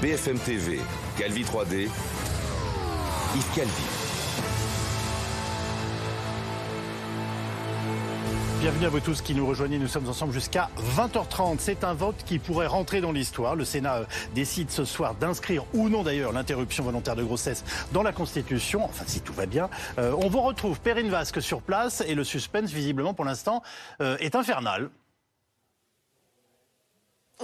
BFM TV, Calvi 3D, Yves Calvi. Bienvenue à vous tous qui nous rejoignez. Nous sommes ensemble jusqu'à 20h30. C'est un vote qui pourrait rentrer dans l'histoire. Le Sénat euh, décide ce soir d'inscrire ou non d'ailleurs l'interruption volontaire de grossesse dans la Constitution. Enfin, si tout va bien. Euh, on vous retrouve Perrine Vasque sur place et le suspense, visiblement pour l'instant, euh, est infernal.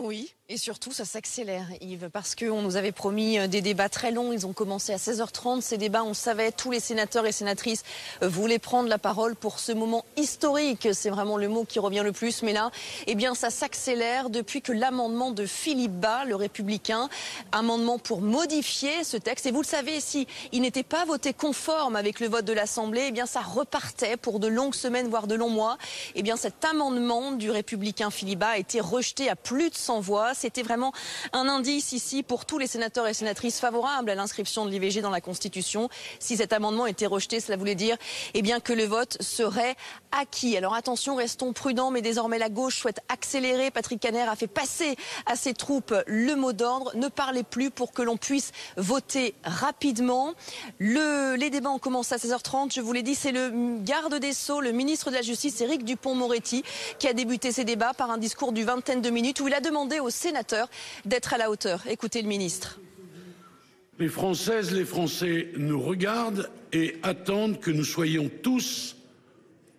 Oui, et surtout, ça s'accélère, Yves, parce qu'on nous avait promis euh, des débats très longs. Ils ont commencé à 16h30. Ces débats, on savait, tous les sénateurs et sénatrices euh, voulaient prendre la parole pour ce moment historique. C'est vraiment le mot qui revient le plus. Mais là, eh bien, ça s'accélère depuis que l'amendement de Philippe Bas, le républicain, amendement pour modifier ce texte. Et vous le savez, si il n'était pas voté conforme avec le vote de l'Assemblée, eh bien, ça repartait pour de longues semaines, voire de longs mois. Eh bien, cet amendement du républicain Philippe Bas a été rejeté à plus de 100 voix. C'était vraiment un indice ici pour tous les sénateurs et sénatrices favorables à l'inscription de l'IVG dans la Constitution. Si cet amendement était rejeté, cela voulait dire eh bien, que le vote serait acquis. Alors attention, restons prudents, mais désormais la gauche souhaite accélérer. Patrick Caner a fait passer à ses troupes le mot d'ordre. Ne parlez plus pour que l'on puisse voter rapidement. Le, les débats ont commencé à 16h30. Je vous l'ai dit, c'est le garde des Sceaux, le ministre de la Justice, Éric Dupont-Moretti, qui a débuté ces débats par un discours d'une vingtaine de minutes où il a demandé aux sénateurs d'être à la hauteur. Écoutez le ministre. Les Françaises, les Français nous regardent et attendent que nous soyons tous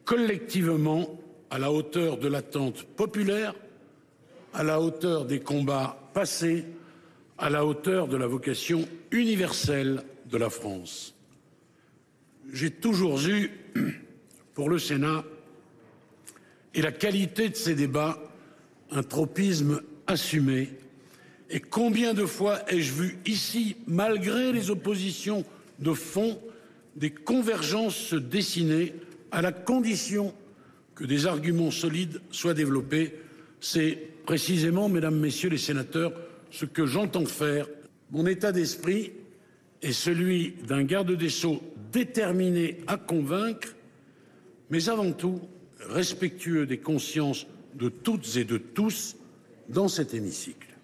collectivement à la hauteur de l'attente populaire, à la hauteur des combats passés, à la hauteur de la vocation universelle de la France. J'ai toujours eu, pour le Sénat et la qualité de ces débats, un tropisme assumé. Et combien de fois ai-je vu ici, malgré les oppositions de fond, des convergences se dessiner à la condition que des arguments solides soient développés? C'est précisément, mesdames, messieurs les sénateurs, ce que j'entends faire. Mon état d'esprit est celui d'un garde des Sceaux déterminé à convaincre, mais avant tout respectueux des consciences de toutes et de tous dans cet hémicycle.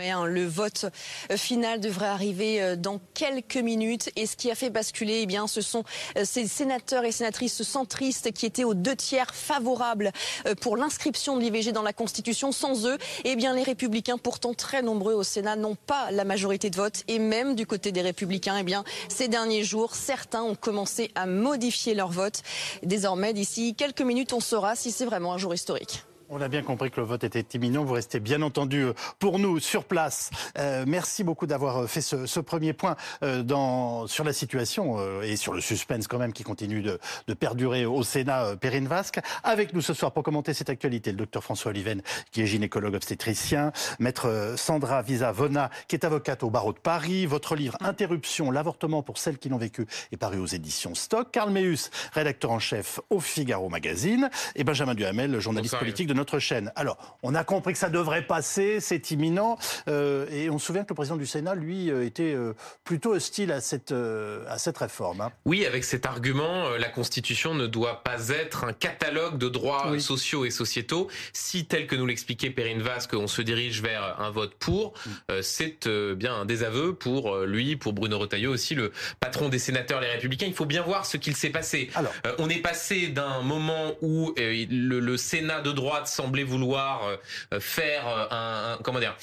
Hein, le vote euh, final devrait arriver euh, dans quelques minutes. Et ce qui a fait basculer, eh bien, ce sont euh, ces sénateurs et sénatrices centristes qui étaient aux deux tiers favorables pour l'inscription de l'IVG dans la Constitution. Sans eux, eh bien, les républicains, pourtant très nombreux au Sénat, n'ont pas la majorité de vote. Et même du côté des républicains, eh bien, ces derniers jours, certains ont commencé à modifier leur vote. Désormais, d'ici quelques minutes, on saura si c'est vraiment un jour historique. On a bien compris que le vote était imminent. Vous restez bien entendu euh, pour nous sur place. Euh, merci beaucoup d'avoir euh, fait ce, ce, premier point euh, dans, sur la situation euh, et sur le suspense quand même qui continue de, de perdurer au Sénat. Euh, Perrine Vasque avec nous ce soir pour commenter cette actualité. Le docteur François Oliven qui est gynécologue obstétricien, maître Sandra Visa-Vona qui est avocate au barreau de Paris. Votre livre Interruption, l'avortement pour celles qui l'ont vécu est paru aux éditions Stock. Karl Meus, rédacteur en chef au Figaro Magazine et Benjamin Duhamel, journaliste politique de notre chaîne. Alors, on a compris que ça devrait passer, c'est imminent. Euh, et on se souvient que le président du Sénat, lui, euh, était euh, plutôt hostile à cette, à cette réforme. Hein. Oui, avec cet argument, la Constitution ne doit pas être un catalogue de droits oui. sociaux et sociétaux. Si, tel que nous l'expliquait Perrine Vasque, on se dirige vers un vote pour, mm. euh, c'est bien un désaveu pour lui, pour Bruno Retailleau aussi, le patron des sénateurs Les Républicains. Il faut bien voir ce qu'il s'est passé. Alors. on est passé d'un moment où le, le Sénat de droite semblait vouloir euh, faire euh, un, comment dire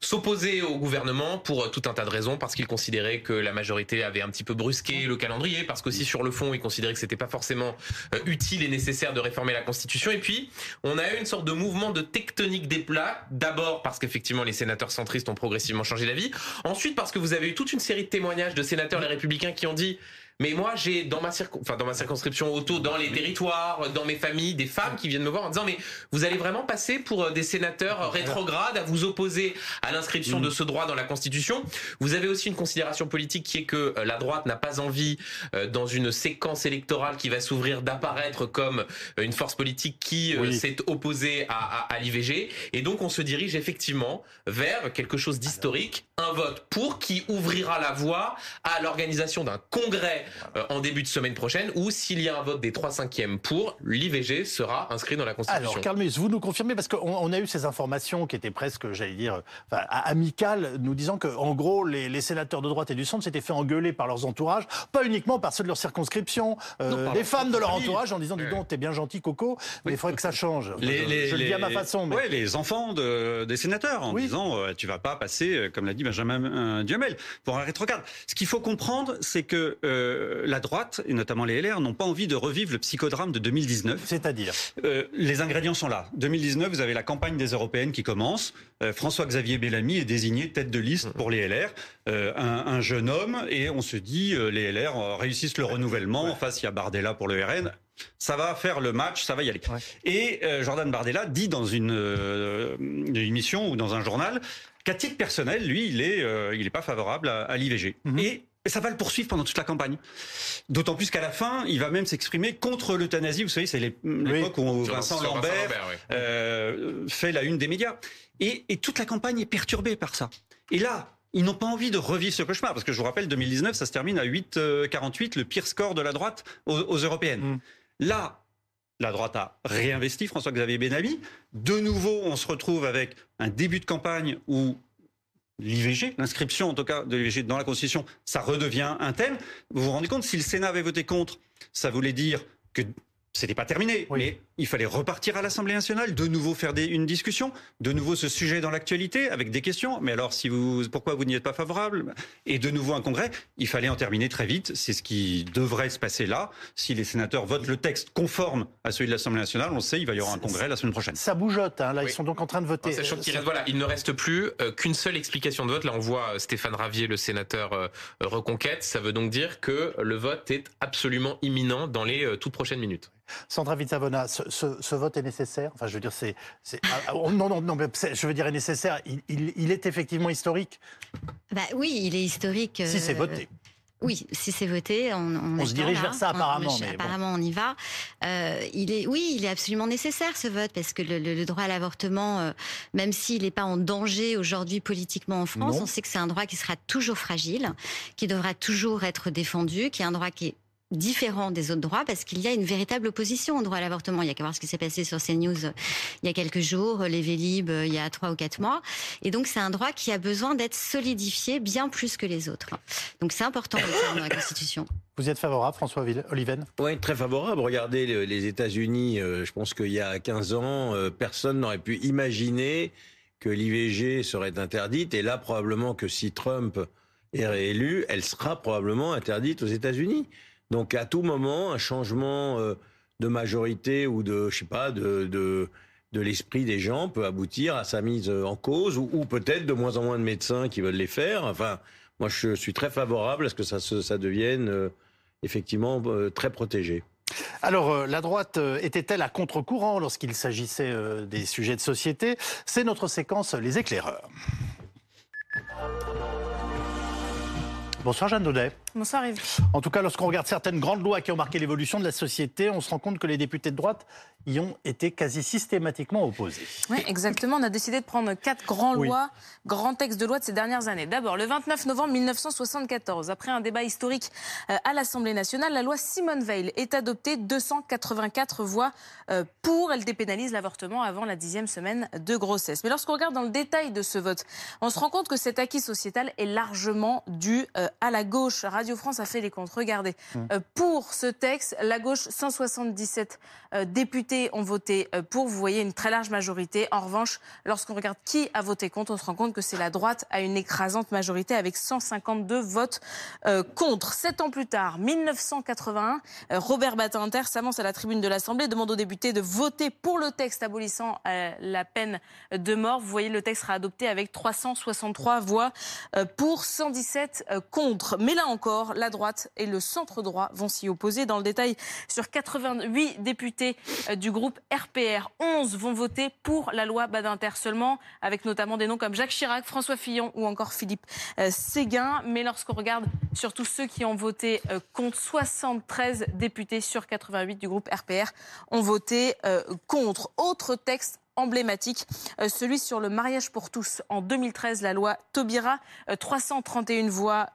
s'opposer au gouvernement pour euh, tout un tas de raisons parce qu'il considérait que la majorité avait un petit peu brusqué le calendrier parce qu'aussi sur le fond il considérait que c'était pas forcément utile et nécessaire de réformer la constitution. Et puis on a eu une sorte de mouvement de tectonique des plats. D'abord parce qu'effectivement les sénateurs centristes ont progressivement changé d'avis. Ensuite parce que vous avez eu toute une série de témoignages de sénateurs les républicains qui ont dit mais moi, j'ai dans ma circon... enfin, dans ma circonscription auto, dans les territoires, dans mes familles, des femmes qui viennent me voir en disant mais vous allez vraiment passer pour euh, des sénateurs rétrogrades à vous opposer à l'inscription de ce droit dans la Constitution. Vous avez aussi une considération politique qui est que euh, la droite n'a pas envie, euh, dans une séquence électorale qui va s'ouvrir, d'apparaître comme une force politique qui oui. s'est opposée à, à, à l'IVG. Et donc, on se dirige effectivement vers quelque chose d'historique, un vote pour qui ouvrira la voie à l'organisation d'un congrès en début de semaine prochaine, ou s'il y a un vote des 3 cinquièmes pour, l'IVG sera inscrit dans la Constitution. Alors, Carl vous nous confirmez, parce qu'on a eu ces informations qui étaient presque, j'allais dire, enfin, amicales, nous disant que, en gros, les, les, sénateurs de droite et du centre s'étaient fait engueuler par leurs entourages, pas uniquement par ceux de leur circonscription, euh, les femmes de leur entourage, en disant, dis donc, t'es bien gentil, Coco, mais il faudrait que ça change. Les, je, le dis à ma façon. Mais... les enfants de, des sénateurs, en disant, euh, tu vas pas passer, euh, comme l'a dit Benjamin Duhamel, pour un rétrograde. Ce qu'il faut comprendre, c'est que la droite, et notamment les LR, n'ont pas envie de revivre le psychodrame de 2019. C'est-à-dire Les ingrédients sont là. 2019, vous avez la campagne des européennes qui commence. François-Xavier Bellamy est désigné tête de liste pour les LR. un, jeune homme, et on se dit, les LR réussissent le renouvellement. En face, il y a Bardella pour le RN ça va faire le match, ça va y aller. Et euh, Jordan Bardella dit dans euh, une, émission ou dans un journal qu'à titre personnel, lui, il est, euh, il est pas favorable à, l'IVG. Mhm. Et ça va le poursuivre pendant toute la campagne. D'autant plus qu'à la fin, il va même s'exprimer contre l'euthanasie. Vous savez, c'est l'époque où Vincent Lambert, fait la une des médias. Et, et toute la campagne est perturbée par ça. Et là, ils n'ont pas envie de revivre ce cauchemar, parce que je vous rappelle, 2019, ça se termine à 8,48, le pire score de la droite aux, européennes. Mm. Là, la droite a réinvesti François-Xavier Benali. De nouveau, on se retrouve avec un début de campagne où l'IVG, l'inscription en tout cas de l'IVG dans la Constitution, ça redevient un thème. Vous vous rendez compte, si le Sénat avait voté contre, ça voulait dire que c'était pas terminé, mais il fallait repartir à l'Assemblée nationale, de nouveau faire des, une discussion, de nouveau ce sujet dans l'actualité avec des questions. Mais alors, si vous, pourquoi vous n'y êtes pas favorable? Et de nouveau un congrès. Il fallait en terminer très vite. C'est ce qui devrait se passer là. Si les sénateurs votent le texte conforme à celui de l'Assemblée nationale, on sait, il va y avoir un congrès la semaine prochaine. Ça bougeote. Hein. Là, ils sont donc en train de voter. sachant qu'il voilà, il ne reste plus euh, qu'une seule explication de vote. Là, on voit euh, Stéphane Ravier, le sénateur euh, Reconquête. Ça veut donc dire que le vote est absolument imminent dans les toutes prochaines minutes. Sandra Vitsavona, ce, vote est nécessaire? Enfin, je veux dire, c'est. Ah, ah, oh, non, non, non, mais je veux dire, est nécessaire. Il, est effectivement historique bah, Oui, il est historique. Si c'est euh, voté. Oui, si c'est voté, on, on, se dirige vers ça apparemment. On, apparemment, on y va. Euh, il est, oui, il est absolument nécessaire ce vote parce que le, droit à l'avortement, euh, même s'il n'est pas en danger aujourd'hui politiquement en France, on sait que c'est un droit qui sera toujours fragile, qui devra toujours être défendu, qui est un droit qui est différent des autres droits parce qu'il y a une véritable opposition au droit à l'avortement. Il y a qu'à voir ce qui s'est passé sur CNews euh, il y a quelques jours, les Vélib euh, il y a trois ou quatre mois. Et donc c'est un droit qui a besoin d'être solidifié bien plus que les autres. Donc c'est important dans la Constitution. Vous êtes favorable, François Oliven? Oui, très favorable. Regardez les États-Unis, euh, je pense qu'il y a 15 ans, personne n'aurait pu imaginer que l'IVG serait interdite. Et là, probablement que si Trump est réélu, elle sera probablement interdite aux États-Unis. Donc à tout moment, un changement euh, de majorité ou de, je sais pas, de, de, l'esprit des gens peut aboutir à sa mise en cause ou, peut-être de moins en moins de médecins qui veulent les faire. Enfin, moi, je suis très favorable à ce que ça, devienne euh, effectivement euh, très protégé. Alors, la droite était-elle à contre-courant lorsqu'il s'agissait des sujets de société? C'est notre séquence Les éclaireurs. Bonsoir Jeanne Daudet. Bonsoir Yves. En tout cas, lorsqu'on regarde certaines grandes lois qui ont marqué l'évolution de la société, on se rend compte que les députés de droite y ont été quasi systématiquement opposés. Oui, exactement. On a décidé de prendre quatre grands lois, grands textes de loi de ces dernières années. D'abord, le 29 novembre 1974, après un débat historique euh, à l'Assemblée nationale, la loi Simone Veil est adoptée 284 voix euh, pour. Elle dépénalise l'avortement avant la dixième semaine de grossesse. Mais lorsqu'on regarde dans le détail de ce vote, on se rend compte que cet acquis sociétal est largement dû euh, à la gauche. Radio France a fait les comptes. Regardez, hum. pour ce texte, la gauche, 177 députés ont voté euh, pour. Vous voyez une très large majorité. En revanche, lorsqu'on regarde qui a voté contre, on se rend compte que c'est la droite à une écrasante majorité avec 152 votes euh, contre. Sept ans plus tard, 1981, euh, Robert Badinter s'avance à la tribune de l'Assemblée, demande aux députés de voter pour le texte abolissant la peine de mort. Vous voyez, le texte sera adopté avec 363 voix pour 117 contre. Mais là encore, la droite et le centre droit vont s'y opposer. Dans le détail, sur 88 députés du groupe RPR. 11 vont voter pour la loi Badinter seulement, avec notamment des noms comme Jacques Chirac, François Fillon ou encore Philippe euh, Séguin. Mais lorsqu'on regarde surtout ceux qui ont voté euh, contre, 73 députés sur 88 du groupe RPR ont voté euh, contre. Autre texte emblématique, celui sur le mariage pour tous. En 2013, la loi Taubira, 331 voix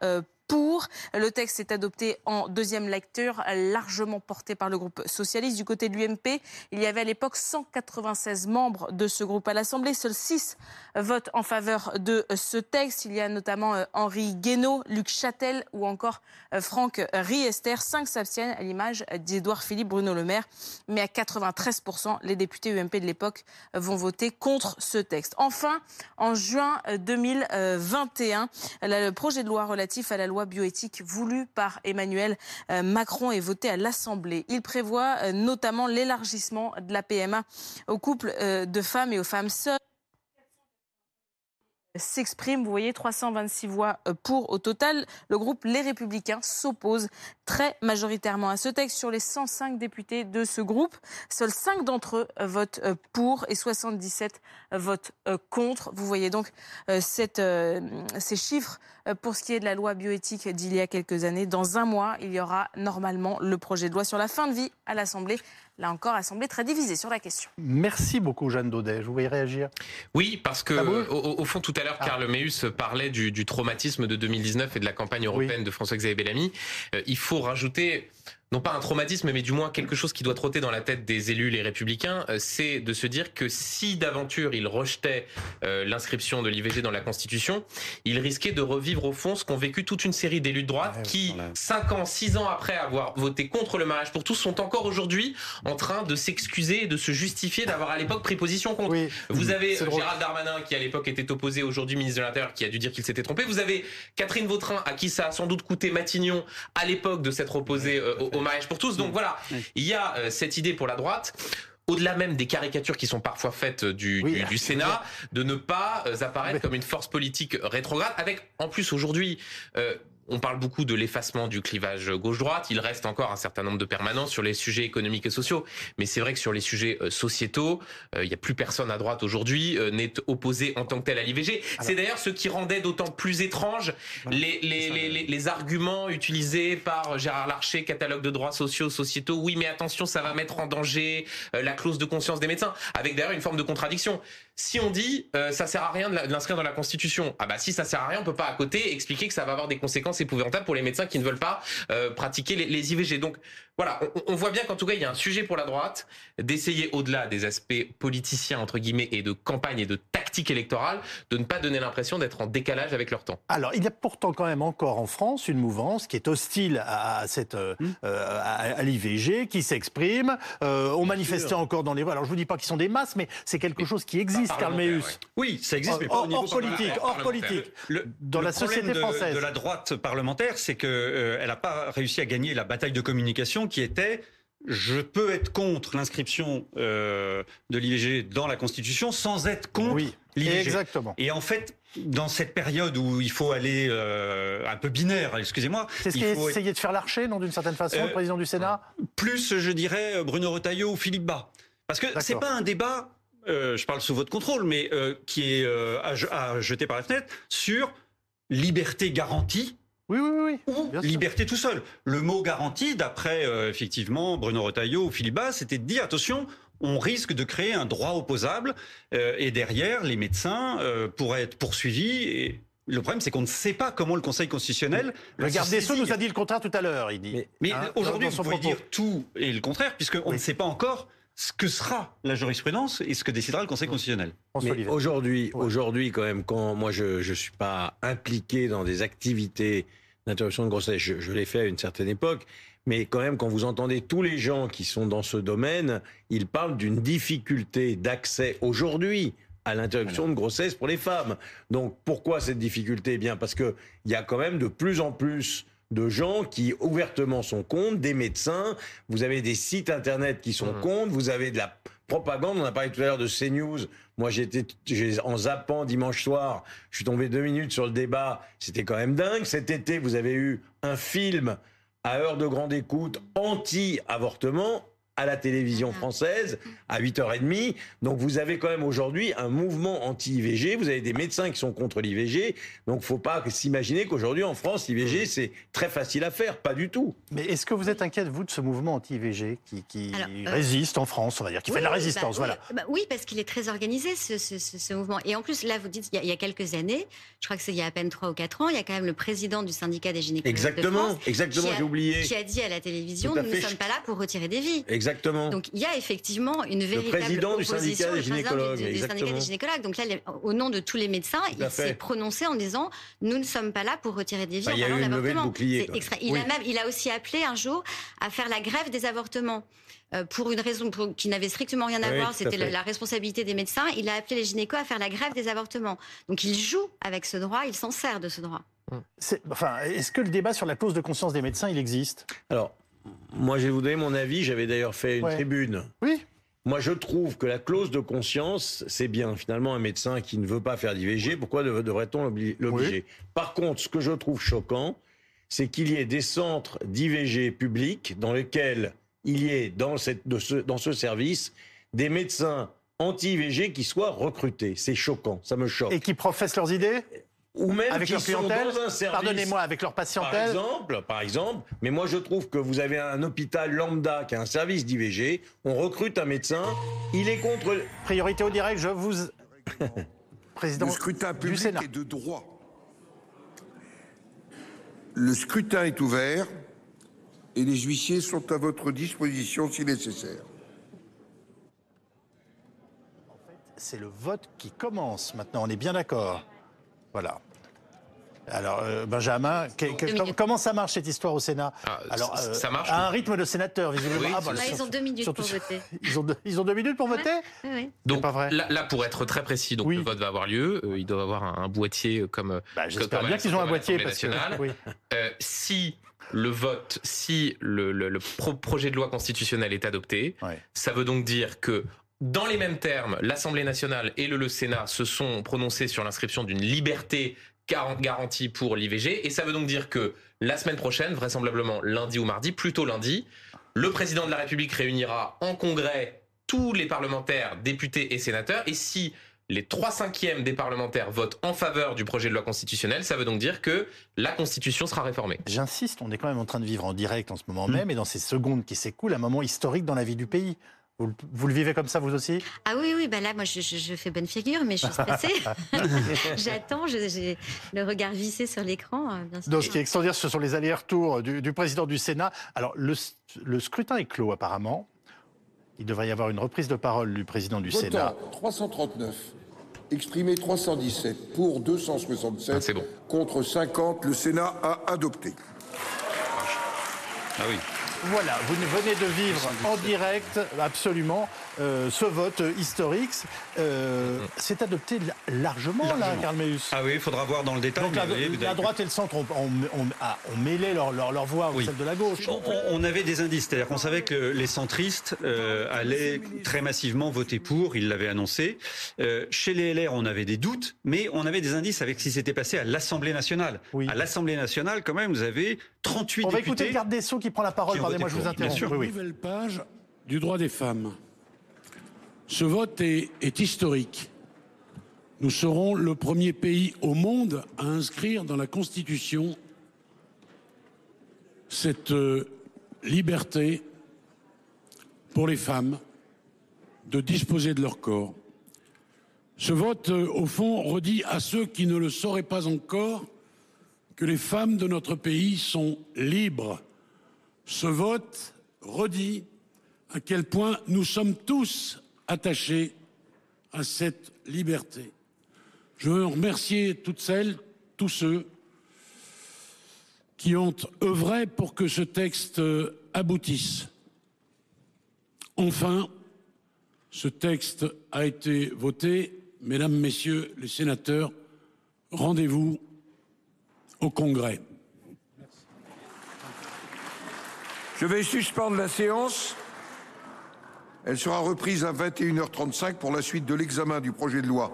pour. Le texte est adopté en deuxième lecture, largement porté par le groupe socialiste. Du côté de l'UMP, il y avait à l'époque 196 membres de ce groupe à l'Assemblée. Seuls 6 votent en faveur de ce texte. Il y a notamment euh, Henri Guénaud, Luc Châtel ou encore euh, Franck Riester. 5 s'abstiennent à l'image d'Édouard Philippe Bruno Le Maire. Mais à 93%, les députés UMP de l'époque vont voter contre ce texte. Enfin, en juin 2021, le projet de loi relatif à la loi bioéthique voulu par Emmanuel euh, Macron est voté à l'Assemblée. Il prévoit notamment l'élargissement de la PMA aux couples de femmes et aux femmes seules s'exprime. Vous voyez, 326 voix euh, pour au total. Le groupe Les Républicains s'oppose très majoritairement à ce texte. Sur les 105 députés de ce groupe, seuls 5 d'entre eux euh, votent euh, pour et 77 votent contre. Vous voyez donc ces chiffres pour ce qui est de la loi bioéthique d'il y a quelques années. Dans un mois, il y aura normalement le projet de loi sur la fin de vie à l'Assemblée là encore, Assemblée très divisée sur la question. Merci beaucoup, Jeanne Daudet. Je voyez réagir Oui, parce que, au, fond, tout à l'heure, Karl ah. Meus parlait du, traumatisme de 2019 et de la campagne européenne de François-Xavier Bellamy. Euh, il faut rajouter non pas un traumatisme, mais du moins quelque chose qui doit trotter dans la tête des élus, les républicains, euh, c'est de se dire que si d'aventure ils rejetaient euh, l'inscription de l'IVG dans la Constitution, ils risquaient de revivre au fond ce qu'ont vécu toute une série d'élus de droite qui, cinq ans, six ans après avoir voté contre le mariage pour tous, sont encore aujourd'hui en train de s'excuser et de se justifier d'avoir à l'époque pris position contre. Vous avez euh, Gérald Darmanin qui à l'époque était opposé, aujourd'hui ministre de l'Intérieur, qui a dû dire qu'il s'était trompé. Vous avez Catherine Vautrin à qui ça a sans doute coûté Matignon à l'époque de s'être opposé au mariage pour tous. Donc voilà, il y a euh, cette idée pour la droite. Au-delà même des caricatures qui sont parfois faites du, du, Sénat, de ne pas euh, apparaître comme une force politique rétrograde, avec en plus aujourd'hui euh, on parle beaucoup de l'effacement du clivage gauche-droite. Il reste encore un certain nombre de permanents sur les sujets économiques et sociaux. Mais c'est vrai que sur les sujets euh, sociétaux, euh, il n'y a plus personne à droite aujourd'hui euh, n'est opposé en tant que tel à l'IVG. C'est d'ailleurs ce qui rendait d'autant plus étrange les, les, les, arguments utilisés par Gérard Larcher, catalogue de droits sociaux, sociétaux. Oui, mais attention, ça va mettre en danger la clause de conscience des médecins, avec d'ailleurs une forme de contradiction. Si on dit euh, ça sert à rien de l'inscrire dans la Constitution, ah bah si ça sert à rien, on peut pas à côté expliquer que ça va avoir des conséquences épouvantables pour les médecins qui ne veulent pas euh, pratiquer les, les, IVG. Donc voilà, on, voit bien qu'en tout cas, il y a un sujet pour la droite d'essayer, au-delà des aspects politiciens, entre guillemets, et de campagne et de tactique électorale, de ne pas donner l'impression d'être en décalage avec leur temps. Alors, il y a pourtant quand même encore en France une mouvance qui est hostile à, cette, euh, mmh. euh, à, l'IVG, qui s'exprime. Euh, on manifestait encore dans les voies. Alors, je vous dis pas qu'ils sont des masses, mais c'est quelque chose qui existe, Carl Meus. Oui, ça existe, mais pas hors, au niveau hors politique, hors politique. dans la société française. De la droite parlementaire, c'est qu'elle n'a pas réussi à gagner la bataille de communication qui était je peux être contre l'inscription euh, de l'IVG dans la Constitution sans être contre oui, l'IVG. Exactement. Et en fait, dans cette période où il faut aller euh, un peu binaire, excusez-moi. C'est ce qu'il faut essayer de faire l'archer, non, d'une certaine façon, le euh, président du Sénat? Plus, je dirais, Bruno Retailleau ou Philippe Bas. Parce que c'est pas un débat, je parle sous votre contrôle, mais qui est à jeter par la fenêtre sur liberté garantie oui, oui, oui. liberté tout seul. Le mot garantie, d'après euh, effectivement Bruno Retailleau ou Philippe Bas, c'était de dire attention, on risque de créer un droit opposable euh, et derrière, les médecins euh, pourraient être poursuivis et le problème, c'est qu'on ne sait pas comment le Conseil constitutionnel. Le garde des Sceaux nous a dit le contraire tout à l'heure. Il dit. Mais, hein, aujourd'hui, on peut dire tout et le contraire, puisqu'on ne sait pas encore ce que sera la jurisprudence et ce que décidera le Conseil constitutionnel. Aujourd'hui, aujourd'hui, quand même, quand moi je ne suis pas impliqué dans des activités d'interruption de grossesse. Je, l'ai fait à une certaine époque. Mais quand même, quand vous entendez tous les gens qui sont dans ce domaine, ils parlent d'une difficulté d'accès aujourd'hui à l'interruption de grossesse pour les femmes. Donc pourquoi cette difficulté? Eh Bien parce qu'il y a quand même de plus en plus de gens qui ouvertement sont contre, des médecins, vous avez des sites internet qui sont mmh. contre, vous avez de la propagande, on a parlé tout à l'heure de CNews, moi, j'étais en zappant dimanche soir, je suis tombé deux minutes sur le débat. C'était quand même dingue. Cet été, vous avez eu un film à heure de grande écoute anti-avortement à la télévision française à 8h30. Donc vous avez quand même aujourd'hui un mouvement anti-IVG. Vous avez des médecins qui sont contre l'IVG. Donc faut pas s'imaginer qu'aujourd'hui en France, l'IVG c'est très facile à faire. Pas du tout. Mais est-ce que vous êtes inquiète, vous, de ce mouvement anti-IVG qui, euh, résiste en France, on va dire, qui fait de la résistance bah voilà. Bah oui, parce qu'il est très organisé, ce, ce, mouvement. Et en plus, là, vous dites, il y, a, quelques années, je crois que c'est il y a à peine 3 ou 4 ans, il y a quand même le président du syndicat des gynécologues exactement, de France, exactement, j'ai oublié. Qui a dit à la télévision, nous ne sommes pas là pour retirer des vies. Exactement. Donc il y a effectivement une véritable le président du syndicat des gynécologues. Du, syndicat des gynécologues. Donc là, au nom de tous les médecins, il s'est prononcé en disant, nous ne sommes pas là pour retirer des vies bah, en parlant d'avortement. Il, a même, il a aussi appelé un jour à faire la grève des avortements. Euh, pour une raison qui n'avait strictement rien à voir, c'était la, responsabilité des médecins. Il a appelé les gynécos à faire la grève des avortements. Donc il joue avec ce droit, il s'en sert de ce droit. Est, enfin, est-ce que le débat sur la clause de conscience des médecins, il existe? Alors, moi, je vais vous donner mon avis. J'avais d'ailleurs fait une tribune. Oui. Moi, je trouve que la clause de conscience, c'est bien. Finalement, un médecin qui ne veut pas faire d'IVG, pourquoi devrait-on l'obliger? Par contre, ce que je trouve choquant, c'est qu'il y ait des centres d'IVG publics dans lesquels il y ait dans, cette, ce, dans ce service des médecins anti-IVG qui soient recrutés. C'est choquant, ça me choque. Et qui professent leurs idées? Ou même avec leur clientèle, Pardonnez-moi, avec leur patientèle. Par exemple, par exemple, mais moi je trouve que vous avez un hôpital lambda qui a un service d'IVG, on recrute un médecin, il est contre. Priorité au direct, je vous. Président Le scrutin public est de droit. Le scrutin est ouvert et les huissiers sont à votre disposition si nécessaire. En fait, c'est le vote qui commence maintenant, on est bien d'accord. Voilà. Alors, euh, Benjamin, comment ça marche cette histoire au Sénat ah, Alors, ça euh, marche à un rythme de sénateur, visiblement. Ah, bah, ils ont deux minutes pour voter. Ils ont, deux, ils ont deux minutes pour voter oui, Donc, pas vrai. Là, pour être très précis, donc le vote va avoir lieu. Euh, ils doivent avoir un, boîtier comme. Bah, J'espère bien qu'ils ont un boîtier parce que. si le vote, si le, projet de loi constitutionnel est adopté, ça veut donc dire que dans les mêmes termes, l'Assemblée nationale et le, Sénat se sont prononcés sur l'inscription d'une liberté garantie pour l'IVG. Et ça veut donc dire que la semaine prochaine, vraisemblablement lundi ou mardi, plutôt lundi, le président de la République réunira en congrès tous les parlementaires, députés et sénateurs. Et si les trois cinquièmes des parlementaires votent en faveur du projet de loi constitutionnelle, ça veut donc dire que la Constitution sera réformée. J'insiste, on est quand même en train de vivre en direct en ce moment mmh. même, et dans ces secondes qui s'écoulent, un moment historique dans la vie du pays. Vous, le vivez comme ça, vous aussi? Ah oui, oui, bah là, moi, je, fais bonne figure, mais je suis stressée. J'attends, j'ai le regard vissé sur l'écran, euh, bien sûr. Donc, ce qui est extraordinaire, ce sont les allers-retours du, président du Sénat. Alors, le, scrutin est clos, apparemment. Il devrait y avoir une reprise de parole du président du Sénat. 339, exprimé 317, pour 267, ah, bon. contre 50. Le Sénat a adopté. Ah oui. Voilà, vous venez de vivre en direct, absolument, euh, ce vote historique. Euh, c'est adopté largement, là, Karl Meus. Ah oui, il faudra voir dans le détail. Donc la, droite et le centre ont, ah, mêlé leur, leur, voix oui. celle de la gauche. On, avait des indices, c'est-à-dire qu'on savait que les centristes euh, allaient très massivement voter pour, ils l'avaient annoncé. chez les LR, on avait des doutes, mais on avait des indices avec ce qui s'était passé à l'Assemblée nationale. À l'Assemblée nationale, quand même, vous avez 38 députés. On va écouter le garde des Sceaux qui prend la parole moi je vous interromps. Nouvelle page du droit des femmes. Ce vote est, historique. Nous serons le premier pays au monde à inscrire dans la Constitution cette euh, liberté pour les femmes de disposer de leur corps. Ce vote, euh, au fond, redit à ceux qui ne le sauraient pas encore que les femmes de notre pays sont libres. Ce vote redit à quel point nous sommes tous attachés à cette liberté. Je veux remercier toutes celles, tous ceux qui ont œuvré pour que ce texte aboutisse. Enfin, ce texte a été voté. Mesdames, Messieurs les sénateurs, rendez-vous au Congrès. Je vais suspendre la séance. Elle sera reprise à 21h35 pour la suite de l'examen du projet de loi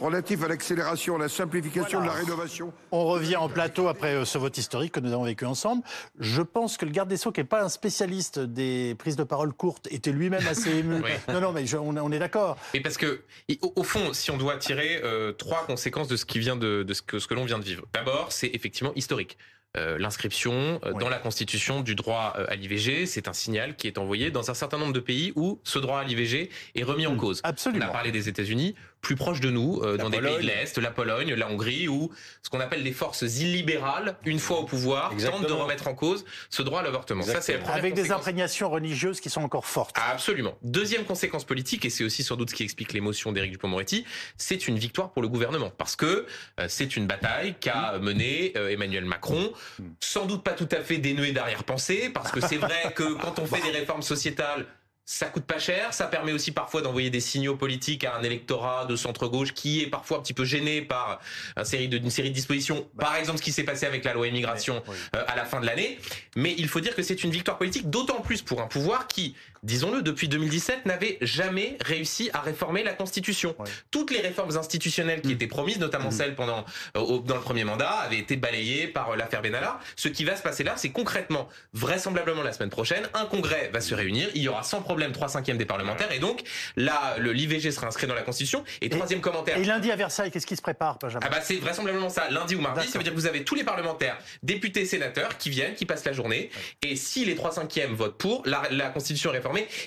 relatif à l'accélération, à la simplification de la rénovation. On revient en plateau après euh, ce vote historique que nous avons vécu ensemble. Je pense que le garde des Sceaux, qui n'est pas un spécialiste des prises de parole courtes, était lui-même assez ému. Non, non, mais on, est d'accord. Et parce que, au, fond, si on doit tirer euh, trois conséquences de ce qui vient de, de ce que, ce que l'on vient de vivre. D'abord, c'est effectivement historique. Euh, l'inscription euh, dans la Constitution du droit euh, à l'IVG. C'est un signal qui est envoyé dans un certain nombre de pays où ce droit à l'IVG est remis en mmh, cause. Absolument. On a parlé des États-Unis, plus proche de nous, dans des pays de l'Est, la Pologne, la Hongrie, où ce qu'on appelle des forces illibérales, une fois au pouvoir, tentent de remettre en cause ce droit à l'avortement. Ça, c'est Avec des imprégnations religieuses qui sont encore fortes. Absolument. Deuxième conséquence politique, et c'est aussi sans doute ce qui explique l'émotion d'Éric Dupond-Moretti, c'est une victoire pour le gouvernement, parce que c'est une bataille qu'a menée Emmanuel Macron. Sans doute pas tout à fait dénué d'arrière-pensée, parce que c'est vrai que quand on fait des réformes sociétales, ça coûte pas cher, ça permet aussi parfois d'envoyer des signaux politiques à un électorat de centre-gauche qui est parfois un petit peu gêné par une série de, série de dispositions, par exemple ce qui s'est passé avec la loi immigration euh, à la fin de l'année. Mais il faut dire que c'est une victoire politique, d'autant plus pour un pouvoir qui, disons-le, depuis 2017 n'avait jamais réussi à réformer la Constitution. Toutes les réformes institutionnelles qui mm. étaient promises, notamment mm. celles pendant euh, dans le premier mandat, avaient été balayées par euh, l'affaire Benalla. Ce qui va se passer là, c'est concrètement, vraisemblablement la semaine prochaine, un congrès va se réunir, il y aura sans problème problème 3 cinquièmes des parlementaires. Et donc, là, l'IVG sera inscrit dans la Constitution. Et troisième commentaire. Et lundi à Versailles, qu'est-ce qui se prépare, Benjamin? Ah bah c'est vraisemblablement ça, lundi ou mardi. Ça veut dire que vous avez tous les parlementaires, députés, sénateurs, qui viennent, qui passent la journée. Et si les 3 cinquièmes votent pour, la, la Constitution est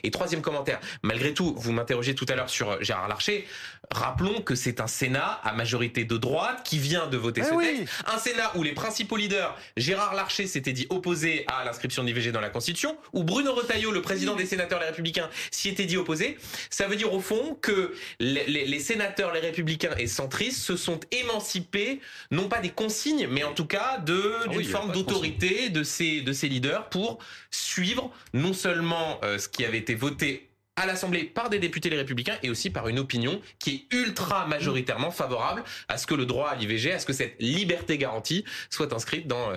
Et troisième commentaire. Malgré tout, vous m'interrogez tout à l'heure sur euh, Gérard Larcher. Rappelons que c'est un Sénat à majorité de droite qui vient de voter eh ce texte. Un Sénat où les principaux leaders, Gérard Larcher s'était dit opposé à l'inscription de l'IVG dans la Constitution, où Bruno Retailleau, le président des sénateurs les Républicains, s'y était dit opposé. Ça veut dire au fond que les, sénateurs, les Républicains et centristes se sont émancipés, non pas des consignes, mais en tout cas de ah d'une forme d'autorité de ces de ces leaders pour suivre non seulement euh, ce qui avait été voté à l'Assemblée par des députés les républicains et aussi par une opinion qui est ultra majoritairement favorable à ce que le droit à l'IVG, à ce que cette liberté garantie soit inscrite dans euh,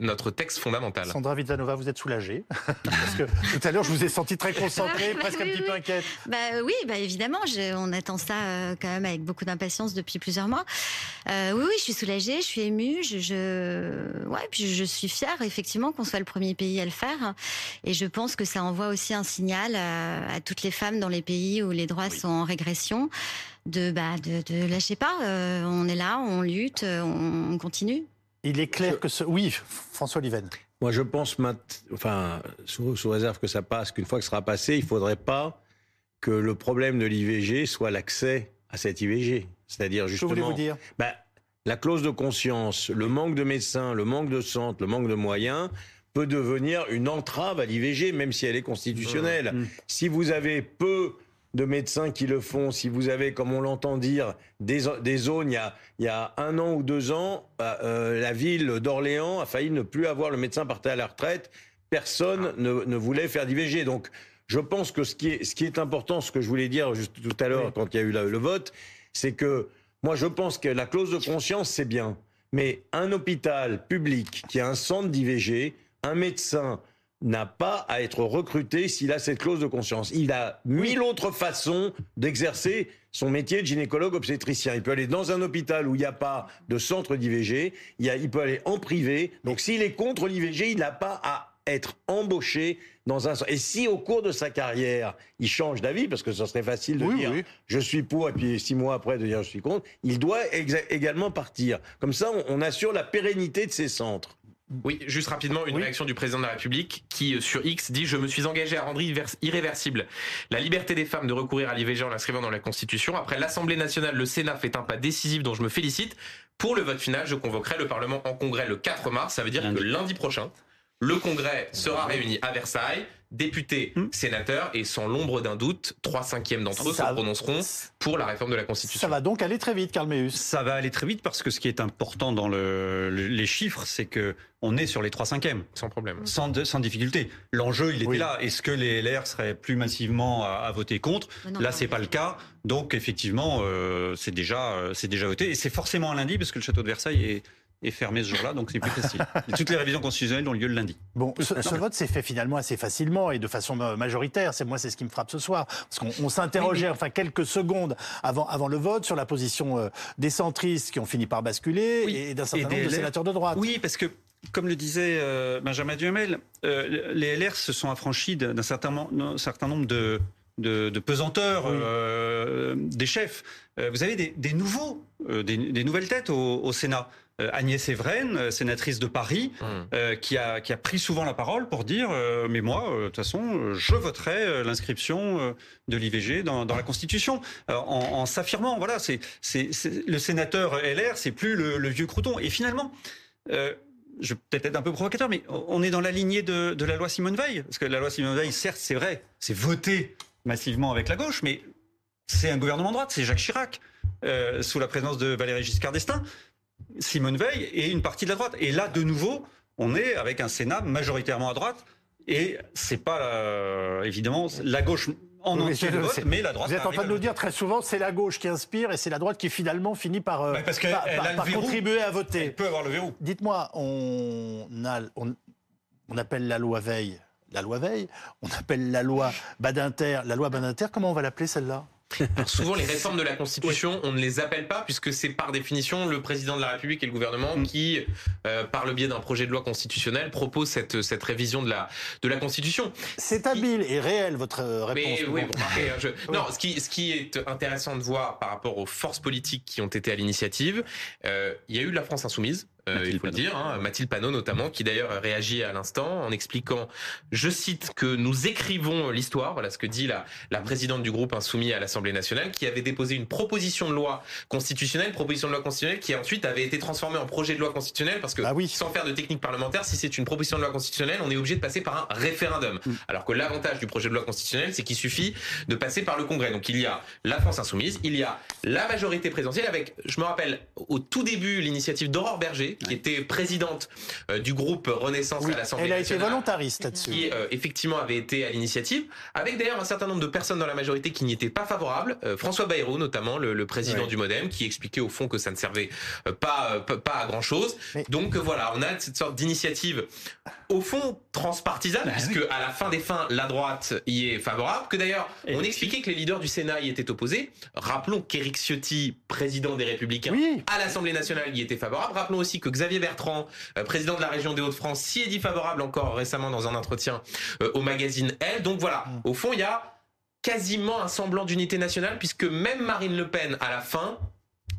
notre texte fondamental. Sandra Vizanova, vous êtes soulagée Parce que tout à l'heure, je vous ai senti très concentrée, bah, presque un petit peu inquiète. Bah, oui, bah, évidemment, on attend ça euh, quand même avec beaucoup d'impatience depuis plusieurs mois. Euh, oui, oui, je suis soulagée, je suis émue, je, je... Ouais, puis je suis fière effectivement qu'on soit le premier pays à le faire. Et je pense que ça envoie aussi un signal à, à toutes les femmes dans les pays où les droits sont en régression, de, bah, de, de lâcher pas. Euh, on est là, on lutte, euh, on, continue. Il est clair que ce... Oui, François Oliven. Moi, je pense, enfin, sous, sous réserve que ça passe, qu'une fois que ce sera passé, il ne faudrait pas que le problème de l'IVG soit l'accès à cette IVG. C'est-à-dire justement. Que voulez-vous dire? bah, La clause de conscience, le manque de médecins, le manque de centres, le manque de moyens peut devenir une entrave à l'IVG, même si elle est constitutionnelle. Mmh. Si vous avez peu de médecins qui le font, si vous avez, comme on l'entend dire, des, zones, il y, a, il y, a, un an ou deux ans, bah, euh, la ville d'Orléans a failli ne plus avoir le médecin partait à la retraite, personne ne, ne voulait faire d'IVG. Donc, je pense que ce qui, est, ce qui est important, ce que je voulais dire juste tout à l'heure quand il y a eu le vote, c'est que moi, je pense que la clause de conscience, c'est bien. Mais un hôpital public qui a un centre d'IVG, un médecin n'a pas à être recruté s'il a cette clause de conscience. Il a mille autres façons d'exercer son métier de gynécologue obstétricien. Il peut aller dans un hôpital où il n'y a pas de centre d'IVG, il, il, peut aller en privé. Donc s'il est contre l'IVG, il n'a pas à être embauché dans un et si au cours de sa carrière il change d'avis parce que ce serait facile de dire je suis pour et puis six mois après de dire je suis contre il doit également partir comme ça on assure la pérennité de ces centres oui, juste rapidement, une réaction du président de la République qui, euh, sur X, dit « Je me suis engagé à rendre irréversible la liberté des femmes de recourir à l'IVG en l'inscrivant dans la Constitution. Après l'Assemblée nationale, le Sénat fait un pas décisif dont je me félicite. Pour le vote final, je convoquerai le Parlement en congrès le 4 mars. Ça veut dire que lundi prochain, le congrès sera réuni à Versailles députés, hmm. sénateurs, et sans l'ombre d'un doute, trois cinquièmes d'entre eux se prononceront pour la réforme de la Constitution. Ça va donc aller très vite, Karl Meus. Ça va aller très vite parce que ce qui est important dans le, les chiffres, c'est que on est sur les trois cinquièmes. Sans problème. Sans, sans difficulté. L'enjeu, il était là. Est-ce que les LR seraient plus massivement à, voter contre Là, c'est pas le cas. Donc, effectivement, euh, c'est déjà, euh, c'est déjà voté. Et c'est forcément un lundi parce que le château de Versailles est est fermé ce jour-là, donc c'est plus facile. Et toutes les révisions constitutionnelles ont lieu le lundi. Bon, ce, vote s'est fait finalement assez facilement et de façon majoritaire. C'est moi, c'est ce qui me frappe ce soir, parce qu'on s'interrogeait, enfin quelques secondes avant avant le vote, sur la position euh, des centristes qui ont fini par basculer et d'un certain nombre de sénateurs de droite. Oui, parce que comme le disait euh, Benjamin Duhamel, euh, les LR se sont affranchis d'un certain, certain, nombre de, de, pesanteurs des chefs. vous avez des, nouveaux, des, nouvelles têtes au Sénat. Euh, Agnès Evren, euh, sénatrice de Paris, mmh. euh, qui, a, qui a pris souvent la parole pour dire mais moi, de toute façon, je voterai l'inscription de l'IVG dans, dans, la Constitution, en, en s'affirmant. Voilà, c'est le sénateur LR, c'est plus le, vieux crouton. Et finalement. je vais peut-être être un peu provocateur, mais on est dans la lignée de, de la loi Simone Veil. Parce que la loi Simone Veil, certes, c'est vrai, c'est voté massivement avec la gauche, mais c'est un gouvernement de droite, c'est Jacques Chirac, sous la présidence de Valéry Giscard d'Estaing. Simone Veil et une partie de la droite. Et là, de nouveau, on est avec un Sénat majoritairement à droite. Et c'est pas euh, évidemment la gauche en entier vote, mais la droite. Vous êtes en train de nous dire très souvent c'est la gauche qui inspire et c'est la droite qui finalement finit par, euh, parce contribuer à voter. Elle peut avoir le verrou. Dites-moi, on, on, appelle la loi Veil la loi Veil, on appelle la loi Badinter la loi Badinter. Comment on va l'appeler celle-là? souvent, les réformes de la Constitution, on ne les appelle pas puisque c'est par définition le président de la République et le gouvernement mm. qui, euh, par le biais d'un projet de loi constitutionnel, propose cette, cette révision de la, de la Constitution. C'est habile et réel votre euh, réponse. Mais, oui, bon, hein, je... Non, ce qui, ce qui est intéressant de voir par rapport aux forces politiques qui ont été à l'initiative, euh, il y a eu la France insoumise euh, il faut le dire, hein, Mathilde Panot notamment, qui d'ailleurs réagit à l'instant en expliquant, je cite, que nous écrivons l'histoire, voilà ce que dit la, la présidente du groupe insoumis à l'Assemblée nationale, qui avait déposé une proposition de loi constitutionnelle, proposition de loi constitutionnelle qui ensuite avait été transformée en projet de loi constitutionnelle, parce que ah oui. sans faire de technique parlementaire, si c'est une proposition de loi constitutionnelle, on est obligé de passer par un référendum. Mm. Alors que l'avantage du projet de loi constitutionnelle, c'est qu'il suffit de passer par le Congrès. Donc il y a la France insoumise, il y a la majorité présidentielle avec, je me rappelle, au tout début, l'initiative d'Aurore Berger, qui était présidente euh, du groupe Renaissance à l'Assemblée nationale. Elle a été volontariste là-dessus. Qui euh, effectivement avait été à l'initiative, avec d'ailleurs un certain nombre de personnes dans la majorité qui n'y étaient pas favorables. Euh, François Bayrou notamment, le, président du MoDem, qui expliquait au fond que ça ne servait pas pas à grand chose. Donc voilà, on a cette sorte d'initiative au fond transpartisane, bah puisque à la fin des fins, la droite y est favorable. Que d'ailleurs, on expliquait que les leaders du Sénat y étaient opposés. Rappelons qu'Éric Ciotti, président des Républicains, à l'Assemblée nationale y était favorable. Rappelons aussi que Xavier Bertrand, euh, président de la région des Hauts-de-France, s'y est dit favorable encore récemment dans un entretien euh, au magazine Elle. Donc voilà, mm. au fond, il y a quasiment un semblant d'unité nationale, puisque même Marine Le Pen, à la fin,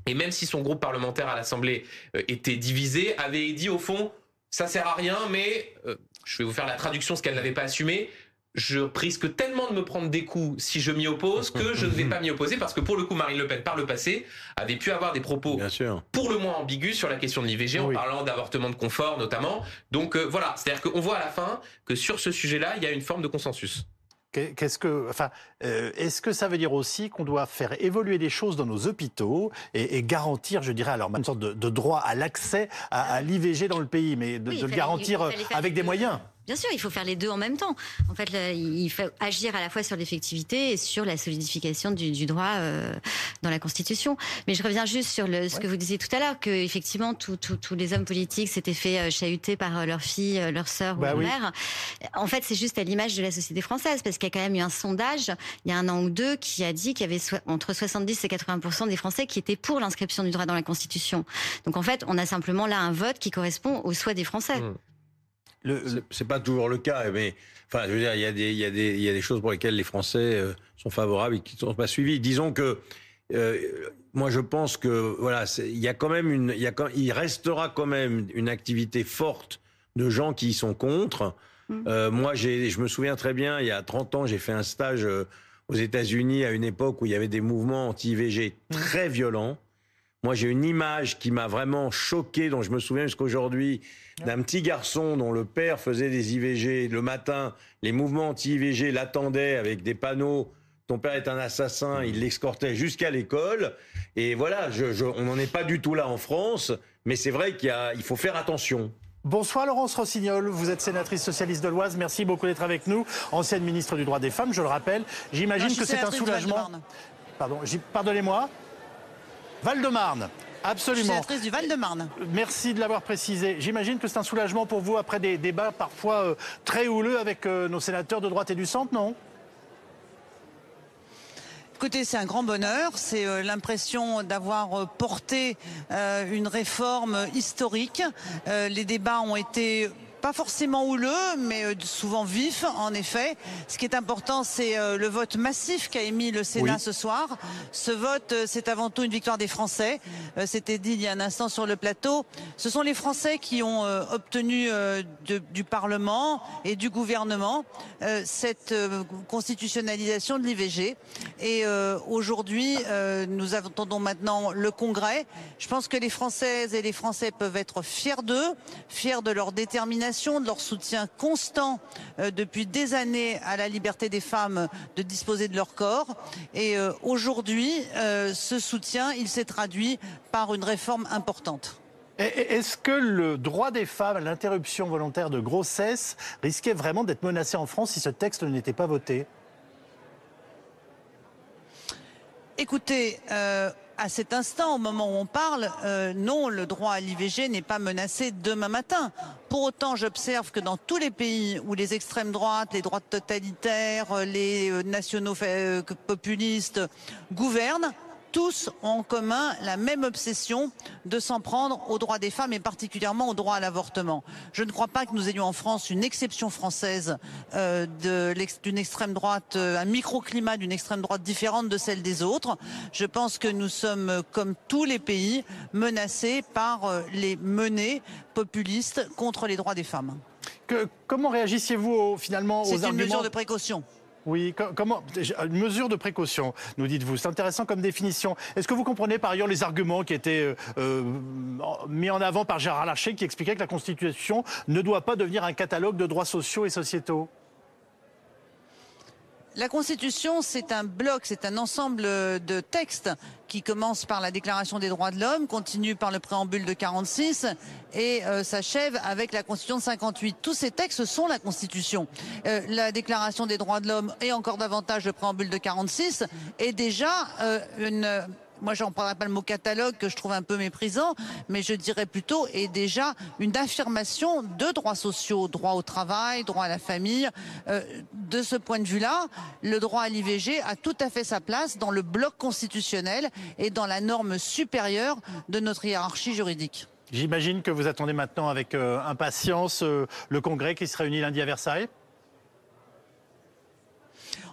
et même si son groupe parlementaire à l'Assemblée euh, était divisé, avait dit au fond, ça sert à rien, mais je vais vous faire la traduction, ce qu'elle n'avait pas assumé je risque tellement de me prendre des coups si je m'y oppose que je ne vais pas m'y opposer parce que pour le coup Marine Le Pen par le passé avait pu avoir des propos pour le moins ambigus sur la question de l'IVG en parlant d'avortement de confort notamment. Donc euh, voilà, c'est-à-dire qu'on voit à la fin que sur ce sujet-là, il y a une forme de consensus. Qu'est-ce que, enfin, euh, est-ce que ça veut dire aussi qu'on doit faire évoluer les choses dans nos hôpitaux et, garantir, je dirais, alors une sorte de, droit à l'accès à, l'IVG dans le pays, mais de, le garantir avec des moyens? Bien sûr, il faut faire les deux en même temps. En fait, il faut agir à la fois sur l'effectivité et sur la solidification du, droit euh, dans la Constitution. Mais je reviens juste sur le, ce que vous disiez tout à l'heure, que effectivement tous les hommes politiques s'étaient fait euh, chahuter par euh, leur fille, leur sœur ou bah leur mère. En fait, c'est juste à l'image de la société française, parce qu'il y a quand même eu un sondage il y a un an ou deux qui a dit qu'il y avait entre 70 et 80% des Français qui étaient pour l'inscription du droit dans la Constitution. Donc en fait, on a simplement là un vote qui correspond au souhait des Français. Mmh. C'est pas toujours le cas, mais enfin, je veux dire, il y, a des, il, y a des, il y a des choses pour lesquelles les Français euh, sont favorables et qui ne sont pas suivies. Disons que euh, moi, je pense que voilà, il y a quand même une, il, y a, il restera quand même une activité forte de gens qui y sont contre. Mmh. Euh, moi, je me souviens très bien, il y a 30 ans, j'ai fait un stage euh, aux États-Unis à une époque où il y avait des mouvements anti-IVG mmh. très violents. Moi, j'ai une image qui m'a vraiment choqué, dont je me souviens jusqu'à aujourd'hui, d'un petit garçon dont le père faisait des IVG. Le matin, les mouvements anti-IVG l'attendaient avec des panneaux. Ton père est un assassin, il l'escortait jusqu'à l'école. Et voilà, on n'en est pas du tout là en France, mais c'est vrai qu'il faut faire attention. Bonsoir Laurence Rossignol, vous êtes sénatrice socialiste de l'Oise, merci beaucoup d'être avec nous, ancienne ministre du droit des femmes, je le rappelle. J'imagine que c'est un soulagement. Pardon, pardonnez-moi. Val-de-Marne. Absolument. sénatrice du Val-de-Marne. Merci de l'avoir précisé. J'imagine que c'est un soulagement pour vous après des débats parfois euh, très houleux avec euh, nos sénateurs de droite et du centre, non? Écoutez, c'est un grand bonheur. C'est euh, l'impression d'avoir porté une réforme historique. les débats ont été pas forcément houleux, mais euh, souvent vif, en effet. Ce qui est important, c'est euh, le vote massif qu'a émis le Sénat ce soir. Ce vote, euh, c'est avant tout une victoire des Français. C'était dit il y a un instant sur le plateau. Ce sont les Français qui ont obtenu du Parlement et du gouvernement cette constitutionnalisation de l'IVG. Et aujourd'hui, nous attendons maintenant le Congrès. Je pense que les Françaises et les Français peuvent être fiers d'eux, fiers de leur détermination de leur soutien constant euh, depuis des années à la liberté des femmes de disposer de leur corps. Et euh, aujourd'hui, euh, ce soutien, il s'est traduit par une réforme importante. Est-ce que le droit des femmes à l'interruption volontaire de grossesse risquait vraiment d'être menacé en France si ce texte n'était pas voté? Écoutez, à cet instant, au moment où on parle, euh, non, le droit à l'IVG n'est pas menacé demain matin. Pour autant, j'observe que dans tous les pays où les extrêmes droites, les droites totalitaires, les euh, nationaux euh, populistes gouvernent, tous ont en commun la même obsession de s'en prendre aux droits des femmes et particulièrement au droit à l'avortement. Je ne crois pas que nous ayons en France une exception française euh, d'une extrême droite, euh, un microclimat d'une extrême droite différente de celle des autres. Je pense que nous sommes, comme tous les pays, menacés par euh, les menées populistes contre les droits des femmes. Que, comment réagissiez-vous finalement aux arguments C'est une mesure de précaution. Oui, comment une mesure de précaution, nous dites-vous. C'est intéressant comme définition. Est-ce que vous comprenez par ailleurs les arguments qui étaient euh, euh, mis en avant par Gérard Larcher, qui expliquait que la Constitution ne doit pas devenir un catalogue de droits sociaux et sociétaux? La Constitution, c'est un bloc, c'est un ensemble de textes qui commence par la Déclaration des droits de l'homme, continue par le préambule de 46 et euh, s'achève avec la Constitution de 58. Tous ces textes sont la Constitution. Euh, la Déclaration des droits de l'homme et encore davantage le préambule de 46 est déjà euh, une moi j'en parlerai pas le mot catalogue que je trouve un peu méprisant, mais je dirais plutôt est déjà une affirmation de droits sociaux, droit au travail, droit à la famille. Euh, de ce point de vue-là, le droit à l'IVG a tout à fait sa place dans le bloc constitutionnel et dans la norme supérieure de notre hiérarchie juridique. J'imagine que vous attendez maintenant avec euh, impatience euh, le congrès qui se réunit lundi à Versailles?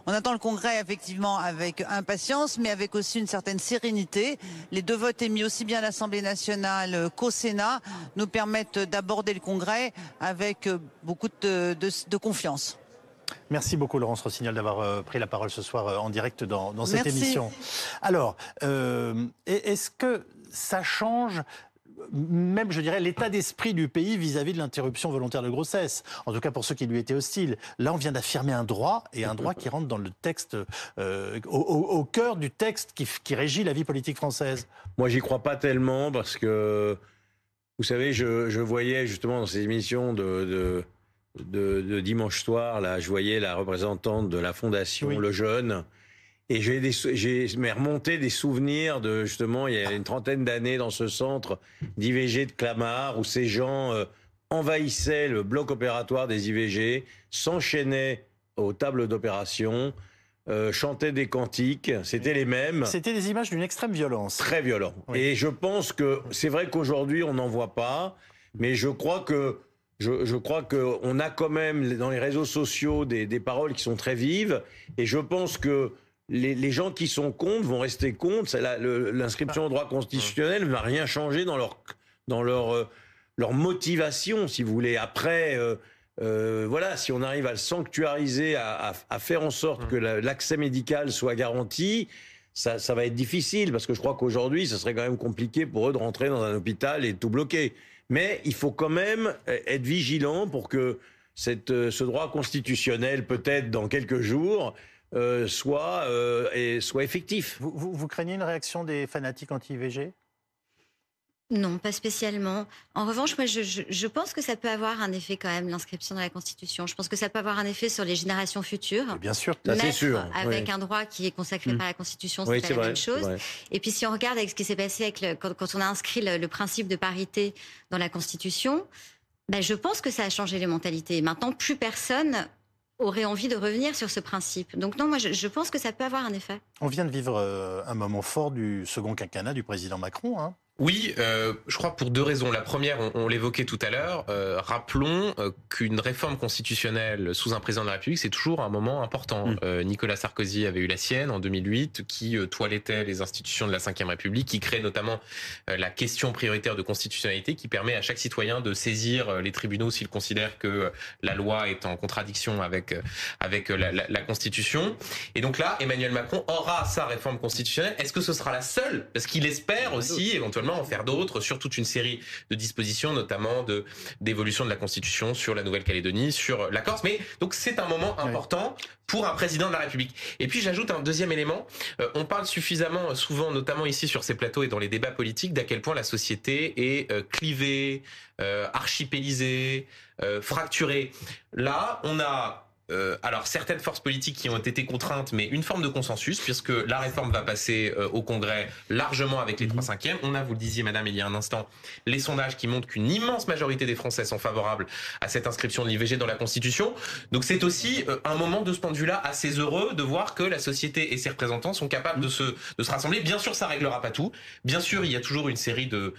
On attend le Congrès effectivement avec impatience, mais avec aussi une certaine sérénité. Les deux votes émis aussi bien à l'Assemblée nationale qu'au Sénat nous permettent d'aborder le Congrès avec beaucoup de, confiance. Merci beaucoup Laurence Rossignol d'avoir euh, pris la parole ce soir euh, en direct dans, cette émission. Alors, euh, est-ce que ça change même, je dirais, l'état d'esprit du pays vis-à-vis de l'interruption volontaire de grossesse. En tout cas, pour ceux qui lui étaient hostiles. Là, on vient d'affirmer un droit, et un droit qui rentre dans le texte, euh, au, cœur du texte qui, régit la vie politique française. Moi, j'y crois pas tellement, parce que, vous savez, je, voyais justement dans ces émissions de, de, dimanche soir, là, je voyais la représentante de la Fondation Le Jeune, et j'ai remonté des souvenirs de justement il y a une trentaine d'années dans ce centre d'IVG de Clamart où ces gens euh, envahissaient le bloc opératoire des IVG, s'enchaînaient aux tables d'opération, euh, chantaient des cantiques, c'était les mêmes. C'était des images d'une extrême violence. Très violent. Et je pense que c'est vrai qu'aujourd'hui on n'en voit pas, mais je crois que je, je crois qu'on a quand même dans les réseaux sociaux des, des paroles qui sont très vives, et je pense que les, gens qui sont contre vont rester contre. L'inscription au droit constitutionnel ne va rien changer dans leur, dans leur, euh, leur motivation, si vous voulez. Après, euh, euh, voilà, si on arrive à le sanctuariser, à, faire en sorte que l'accès médical soit garanti, ça, va être difficile parce que je crois qu'aujourd'hui, ce serait quand même compliqué pour eux de rentrer dans un hôpital et de tout bloquer. Mais il faut quand même être vigilant pour que ce droit constitutionnel, peut-être dans quelques jours, euh, soit, euh, et soit effectif. Vous, vous, craignez une réaction des fanatiques anti-IVG Non, pas spécialement. En revanche, moi, je, pense que ça peut avoir un effet quand même, l'inscription dans la Constitution. Je pense que ça peut avoir un effet sur les générations futures. bien sûr, c'est sûr. Avec un droit qui est consacré mm. par la Constitution, c'est pas la même chose. Et puis, si on regarde avec ce qui s'est passé avec le, quand, on a inscrit le, principe de parité dans la Constitution, ben, je pense que ça a changé les mentalités. Maintenant, plus personne aurait envie de revenir sur ce principe. Donc non, moi je, pense que ça peut avoir un effet. On vient de vivre euh, un moment fort du second quinquennat du président Macron. Hein. Oui, euh, je crois pour deux raisons. La première, on, l'évoquait tout à l'heure, euh, rappelons euh, qu'une réforme constitutionnelle sous un président de la République, c'est toujours un moment important. Mm. Nicolas Sarkozy avait eu la sienne en 2008, qui toilettait les institutions de la Ve République, qui crée notamment la question prioritaire de constitutionnalité, qui permet à chaque citoyen de saisir les tribunaux s'il considère que la loi est en contradiction avec avec la, la, la Constitution. Et donc là, Emmanuel Macron aura sa réforme constitutionnelle. Est-ce que ce sera la seule? Parce qu'il espère aussi éventuellement en faire d'autres sur toute une série de dispositions, notamment de d'évolution de la Constitution sur la Nouvelle-Calédonie, sur la Corse. Mais donc c'est un moment important pour un président de la République. Et puis j'ajoute un deuxième élément. Euh, on parle suffisamment souvent, notamment ici sur ces plateaux et dans les débats politiques, d'à quel point la société est euh, clivée, euh, archipélisée, fracturée. Là, on a euh, alors certaines forces politiques qui ont été contraintes, mais une forme de consensus, puisque la réforme va passer euh, au Congrès largement avec les trois cinquièmes. On a, vous le disiez, Madame, il y a un instant, les sondages qui montrent qu'une immense majorité des Français sont favorables à cette inscription de l'IVG dans la Constitution. Donc c'est aussi euh, un moment de ce point de vue-là assez heureux de voir que la société et ses représentants sont capables de se, de se rassembler. Bien sûr, ça réglera pas tout. Bien sûr, il y a toujours une série de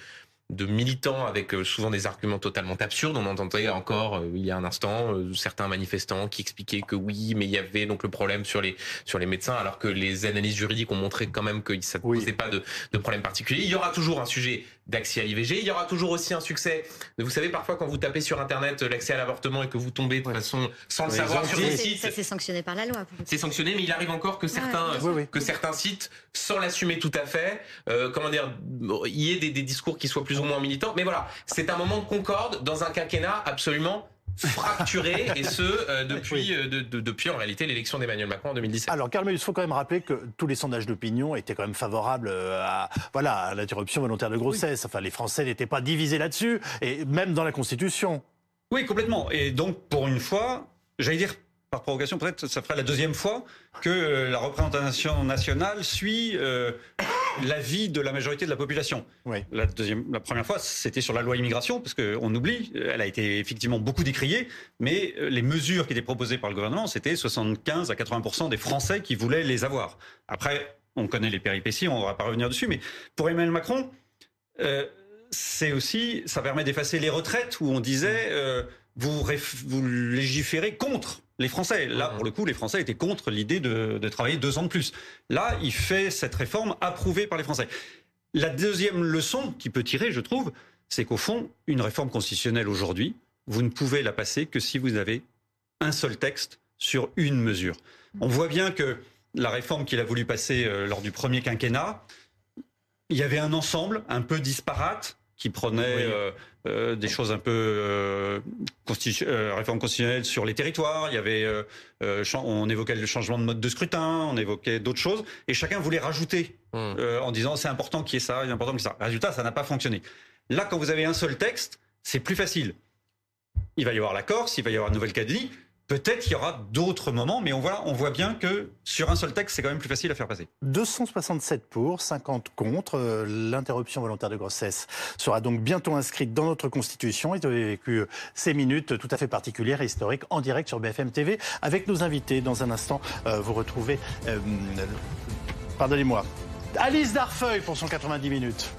de militants avec euh, souvent des arguments totalement absurdes. On entendait encore euh, il y a un instant euh, certains manifestants qui expliquaient que oui, mais il y avait donc le problème sur les sur les médecins, alors que les analyses juridiques ont montré quand même que ça ne posait pas de, de problème particulier. Il y aura toujours un sujet d'accès à l'IVG. Il y aura toujours aussi un succès. Vous savez, parfois, quand vous tapez sur Internet l'accès à l'avortement et que vous tombez de façon sans le savoir sur des sites. Ça, c'est sanctionné par la loi. C'est sanctionné, mais il arrive encore que certains, que certains sites, sans l'assumer tout à fait, euh, comment dire, il y ait des, des discours qui soient plus ou moins militants. Mais voilà, c'est un moment de concorde dans un quinquennat absolument fracturé et ce euh, depuis euh, de, depuis en réalité l'élection d'Emmanuel Macron en 2017. Alors Carl il faut quand même rappeler que tous les sondages d'opinion étaient quand même favorables euh, à voilà à l'interruption volontaire de grossesse. Enfin les Français n'étaient pas divisés là-dessus et même dans la Constitution. Oui, complètement. Et donc pour une fois, j'allais dire par provocation, peut-être ça ferait la deuxième fois que la représentation nationale suit euh, l'avis de la majorité de la population. La, deuxième, la première fois, c'était sur la loi immigration, parce qu'on oublie, elle a été effectivement beaucoup décriée, mais euh, les mesures qui étaient proposées par le gouvernement, c'était 75 à 80 des Français qui voulaient les avoir. Après, on connaît les péripéties, on ne va pas revenir dessus, mais pour Emmanuel Macron, c'est aussi, ça permet d'effacer les retraites où on disait vous, vous légiférez contre les Français. Là, pour le coup, les Français étaient contre l'idée de, travailler deux ans de plus. Là, il fait cette réforme approuvée par les Français. La deuxième leçon qu'il peut tirer, je trouve, c'est qu'au fond, une réforme constitutionnelle aujourd'hui, vous ne pouvez la passer que si vous avez un seul texte sur une mesure. On voit bien que la réforme qu'il a voulu passer euh, lors du premier quinquennat, il y avait un ensemble un peu disparate qui prenait euh, euh, des choses un peu euh, euh, réforme constitutionnelle sur les territoires. Il y avait, on évoquait le changement de mode de scrutin, on évoquait d'autres choses, et chacun voulait rajouter hmm. en disant c'est important qu'il y ait ça, c'est important qu'il y ait ça. Résultat, ça n'a pas fonctionné. Là, quand vous avez un seul texte, c'est plus facile. Il va y avoir la Corse, il va y avoir la Nouvelle-Calédonie. Peut-être qu'il y aura d'autres moments, mais on voit, bien que sur un seul texte, c'est quand même plus facile à faire passer. 267 pour, 50 contre. Euh, l'interruption volontaire de grossesse sera donc bientôt inscrite dans notre Constitution. Et vous avez vécu euh, ces minutes tout à fait particulières et historiques en direct sur BFM TV avec nos invités. Dans un instant, euh, vous retrouvez, pardonnez-moi, Alice Darfeuille pour son 90 minutes.